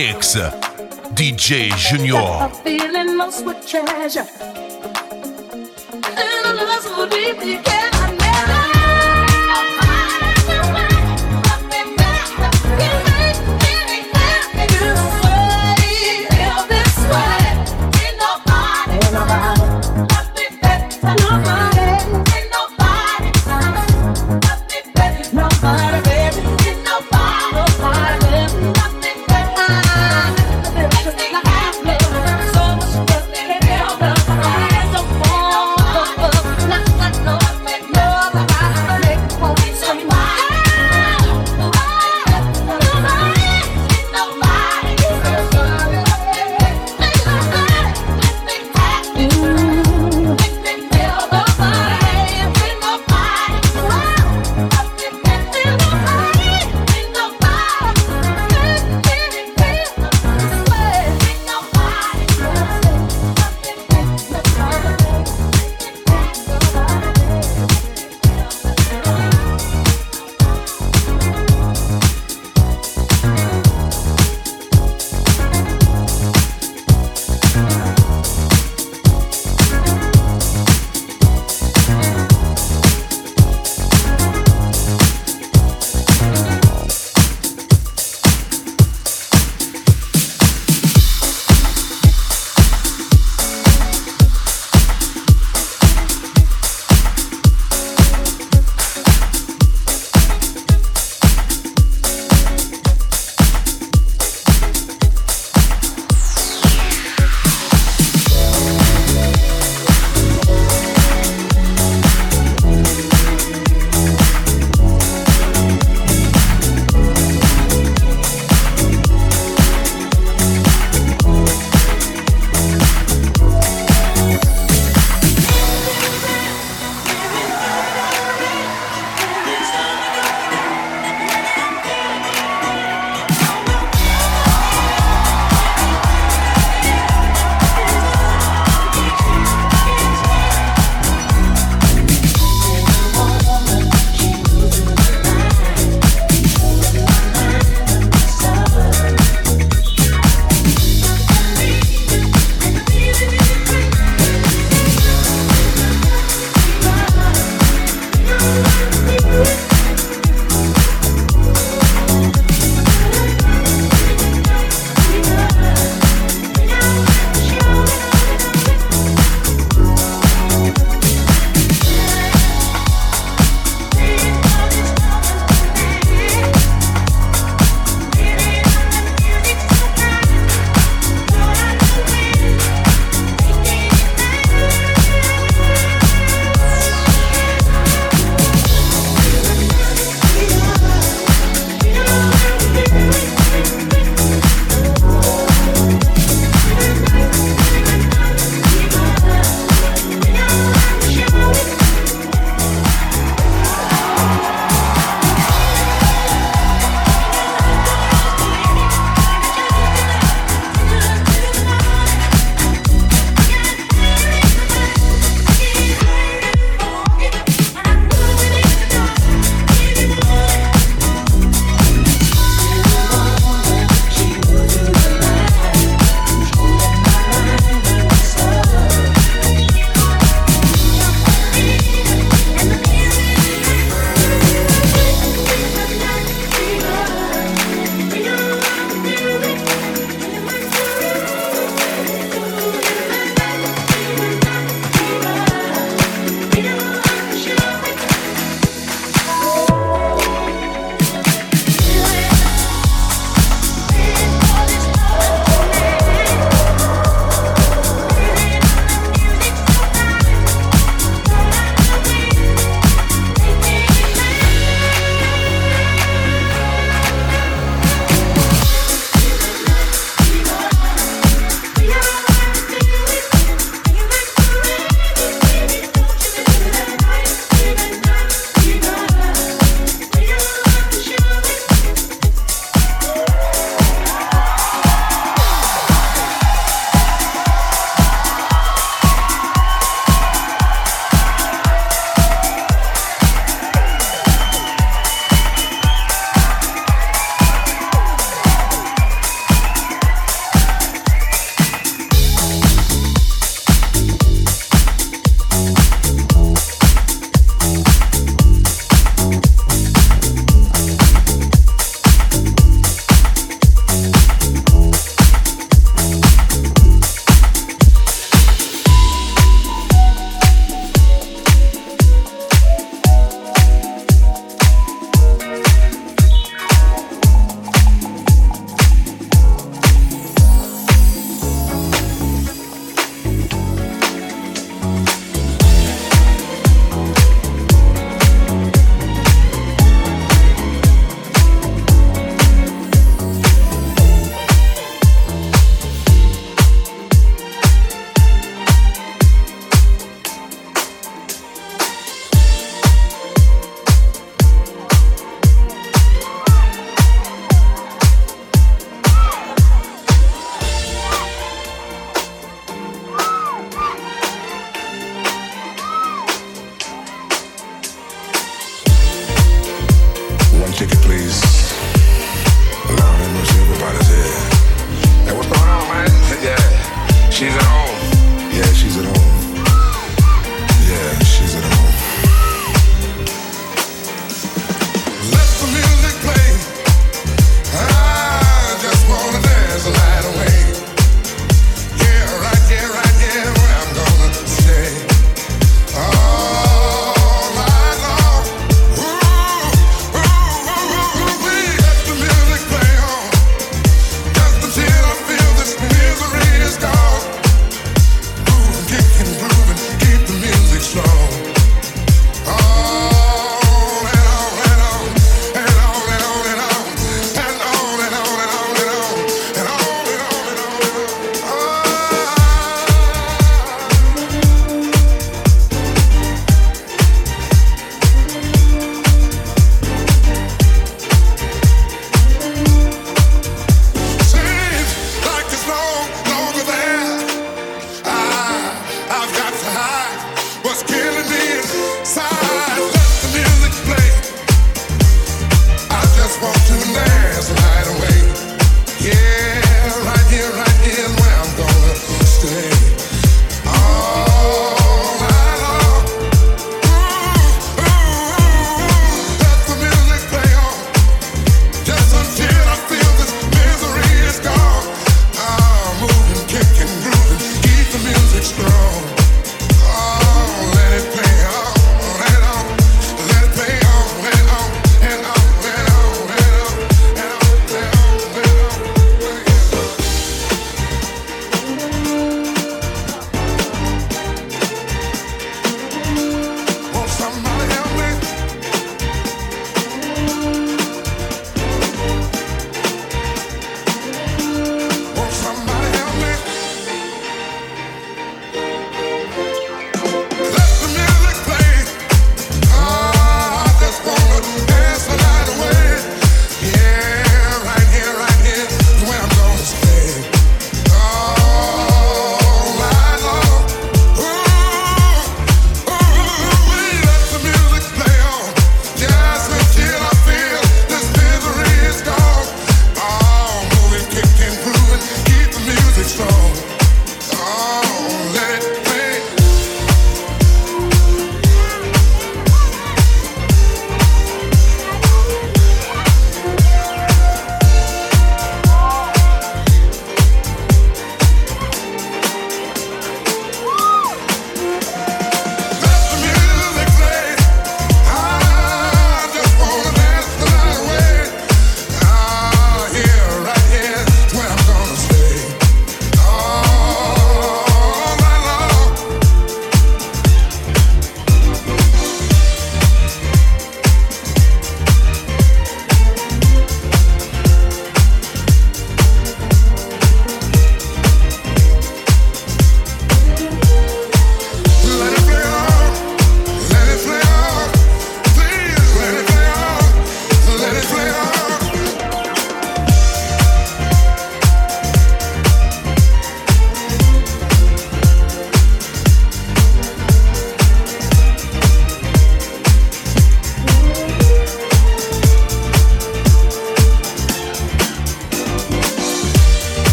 Mix DJ Junior.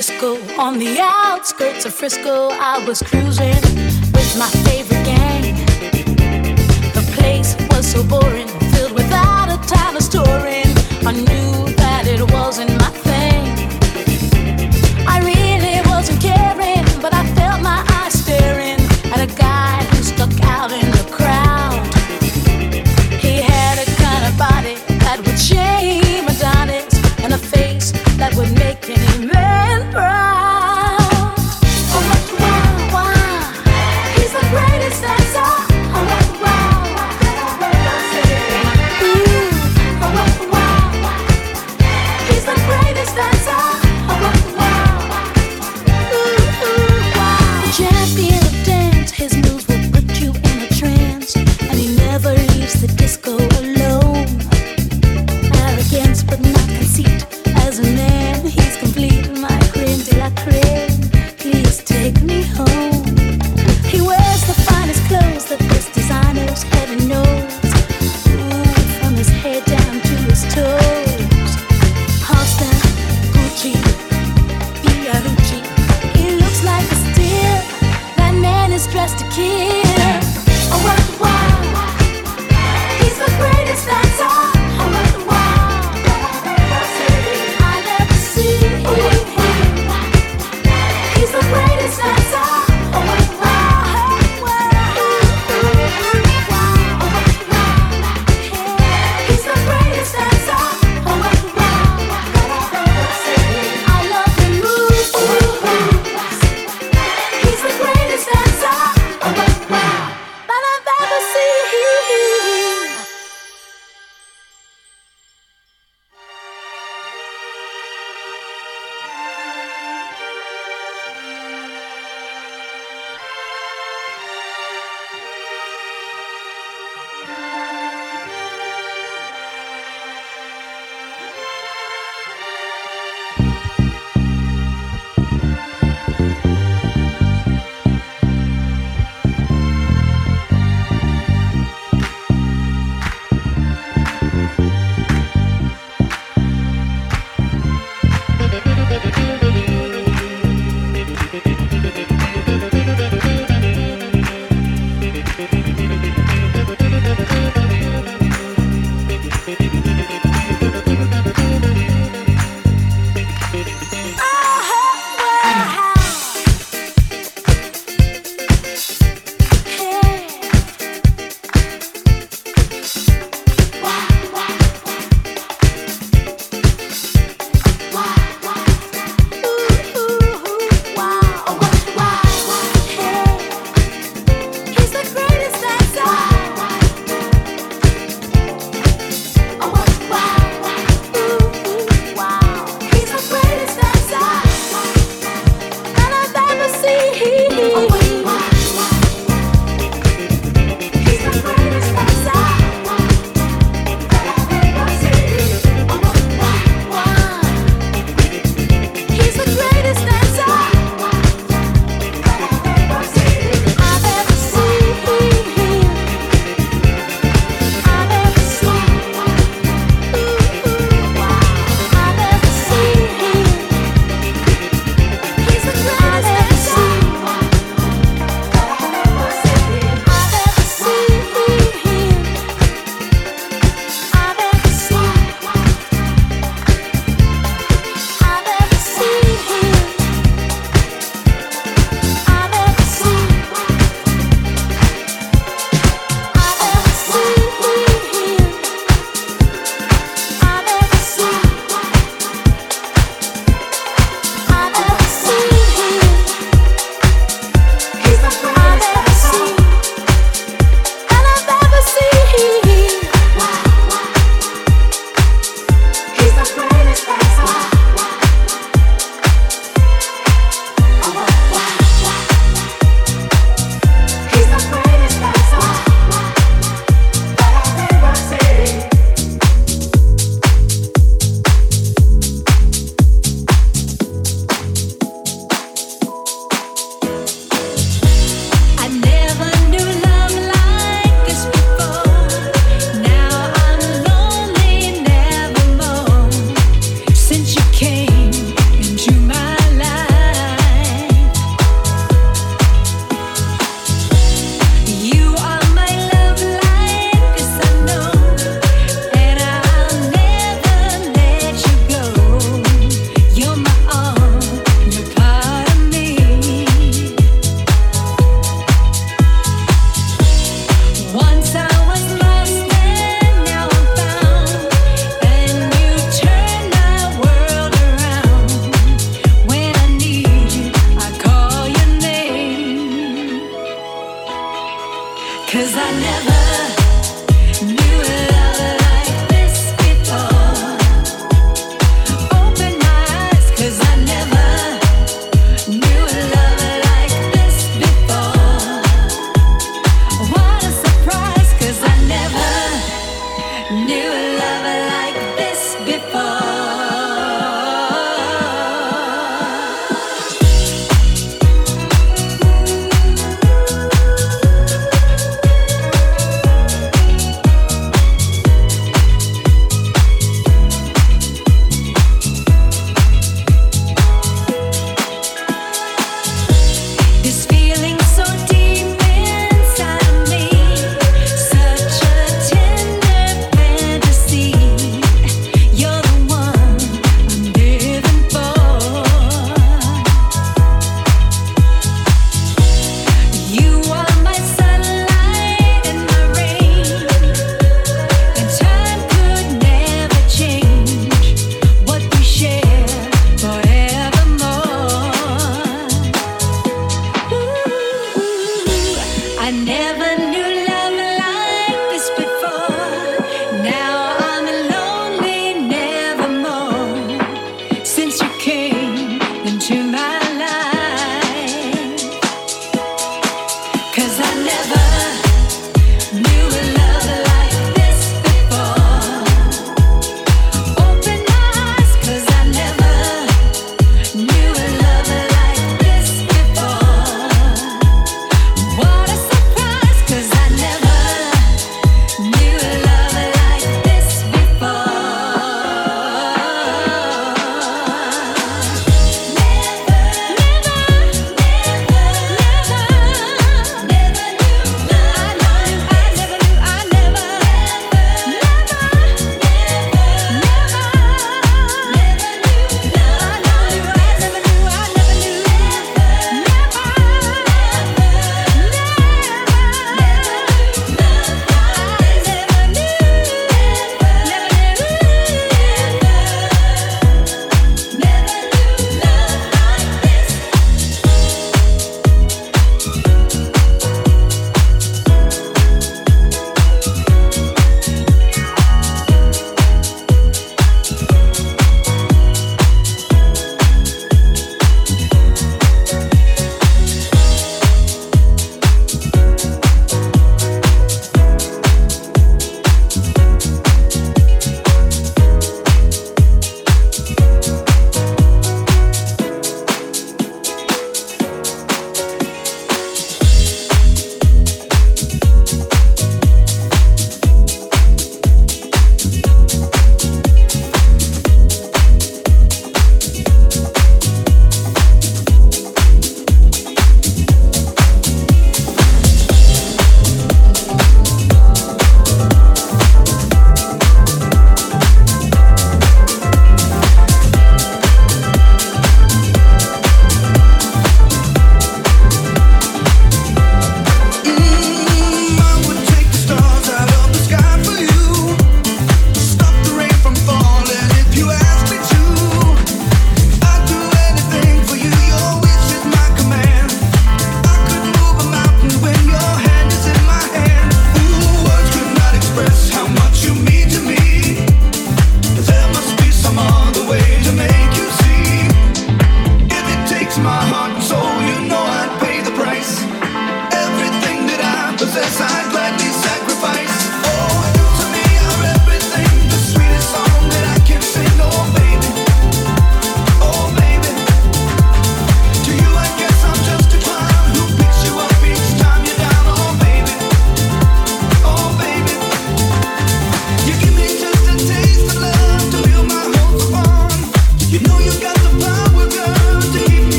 Disco on the outskirts of Frisco. I was cruising with my favorite gang. The place was so boring, filled without a time of storing. I knew that it wasn't my thing. I really wasn't caring, but I felt my eyes staring at a guy who stuck out in the crowd. He had a kind of body that would shame Adonis and a face that would make any man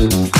Peace.